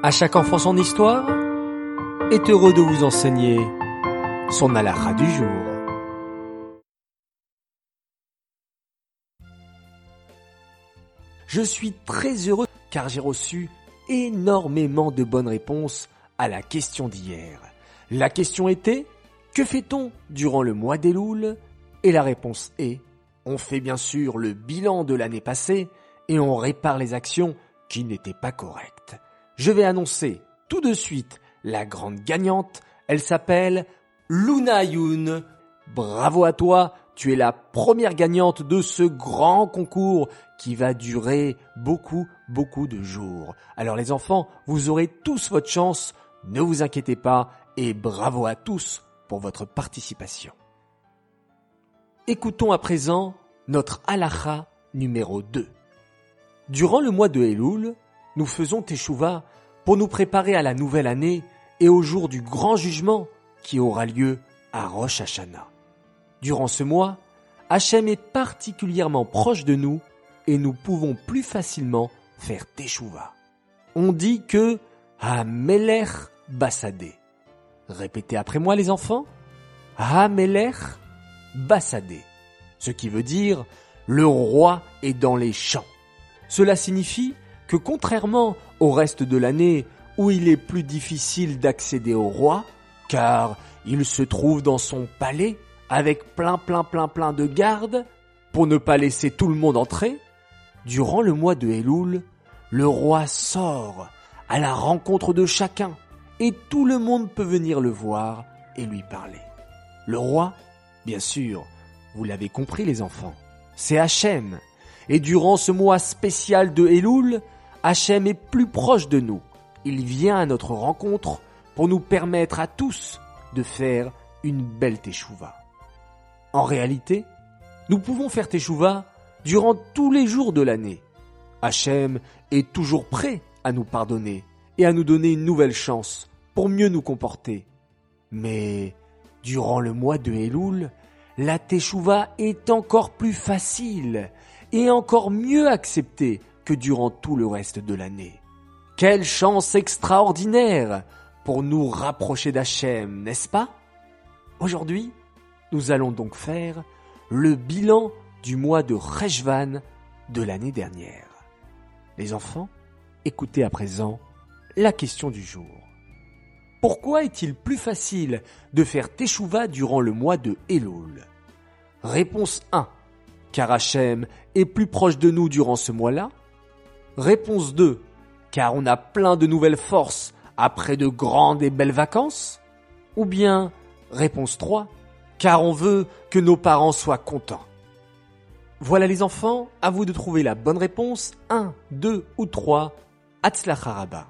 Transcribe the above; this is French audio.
À chaque enfant son histoire est heureux de vous enseigner son halakha du jour. Je suis très heureux car j'ai reçu énormément de bonnes réponses à la question d'hier. La question était que fait-on durant le mois des Louls? Et la réponse est on fait bien sûr le bilan de l'année passée et on répare les actions qui n'étaient pas correctes. Je vais annoncer tout de suite la grande gagnante. Elle s'appelle Luna Yoon. Bravo à toi, tu es la première gagnante de ce grand concours qui va durer beaucoup, beaucoup de jours. Alors les enfants, vous aurez tous votre chance, ne vous inquiétez pas, et bravo à tous pour votre participation. Écoutons à présent notre halacha numéro 2. Durant le mois de Elul, nous faisons Teshuvah pour nous préparer à la nouvelle année et au jour du grand jugement qui aura lieu à Rosh Hashanah. Durant ce mois, Hachem est particulièrement proche de nous et nous pouvons plus facilement faire Teshuvah. On dit que Hamelech Bassadé. Répétez après moi les enfants. Hamelech Bassadé. Ce qui veut dire le roi est dans les champs. Cela signifie que contrairement au reste de l'année où il est plus difficile d'accéder au roi, car il se trouve dans son palais avec plein plein plein plein de gardes pour ne pas laisser tout le monde entrer, durant le mois de Elul, le roi sort à la rencontre de chacun et tout le monde peut venir le voir et lui parler. Le roi, bien sûr, vous l'avez compris les enfants, c'est Hachem. Et durant ce mois spécial de Elul, Hachem est plus proche de nous. Il vient à notre rencontre pour nous permettre à tous de faire une belle teshuva. En réalité, nous pouvons faire teshuva durant tous les jours de l'année. Hachem est toujours prêt à nous pardonner et à nous donner une nouvelle chance pour mieux nous comporter. Mais durant le mois de Elul, la teshuva est encore plus facile et encore mieux acceptée durant tout le reste de l'année. Quelle chance extraordinaire pour nous rapprocher d'Hachem, n'est-ce pas? Aujourd'hui, nous allons donc faire le bilan du mois de Rejvan de l'année dernière. Les enfants, écoutez à présent la question du jour. Pourquoi est-il plus facile de faire Teshuvah durant le mois de Elul? Réponse 1. Car Hachem est plus proche de nous durant ce mois-là Réponse 2. Car on a plein de nouvelles forces après de grandes et belles vacances? Ou bien, réponse 3. Car on veut que nos parents soient contents. Voilà les enfants, à vous de trouver la bonne réponse. 1, 2 ou 3. Hatzlacharaba.